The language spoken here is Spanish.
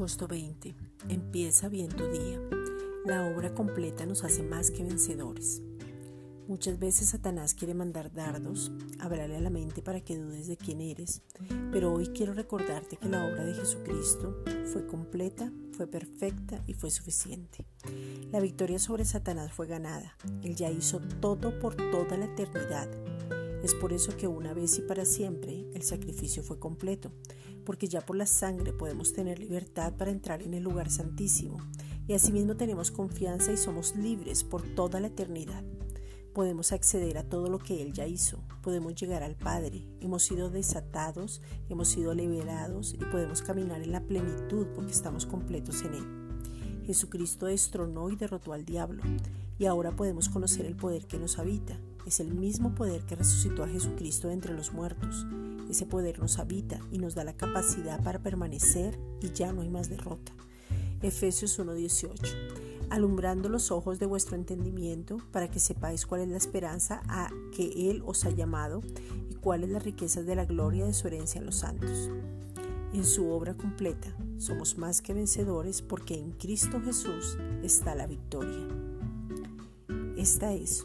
Agosto 20. Empieza bien tu día. La obra completa nos hace más que vencedores. Muchas veces Satanás quiere mandar dardos, hablarle a la mente para que dudes de quién eres, pero hoy quiero recordarte que la obra de Jesucristo fue completa, fue perfecta y fue suficiente. La victoria sobre Satanás fue ganada. Él ya hizo todo por toda la eternidad. Es por eso que una vez y para siempre el sacrificio fue completo porque ya por la sangre podemos tener libertad para entrar en el lugar santísimo y asimismo tenemos confianza y somos libres por toda la eternidad. Podemos acceder a todo lo que Él ya hizo, podemos llegar al Padre, hemos sido desatados, hemos sido liberados y podemos caminar en la plenitud porque estamos completos en Él. Jesucristo destronó y derrotó al diablo y ahora podemos conocer el poder que nos habita. Es el mismo poder que resucitó a Jesucristo entre los muertos ese poder nos habita y nos da la capacidad para permanecer y ya no hay más derrota. Efesios 1:18. Alumbrando los ojos de vuestro entendimiento para que sepáis cuál es la esperanza a que Él os ha llamado y cuáles las riquezas de la gloria de su herencia en los santos. En su obra completa somos más que vencedores porque en Cristo Jesús está la victoria. Esta es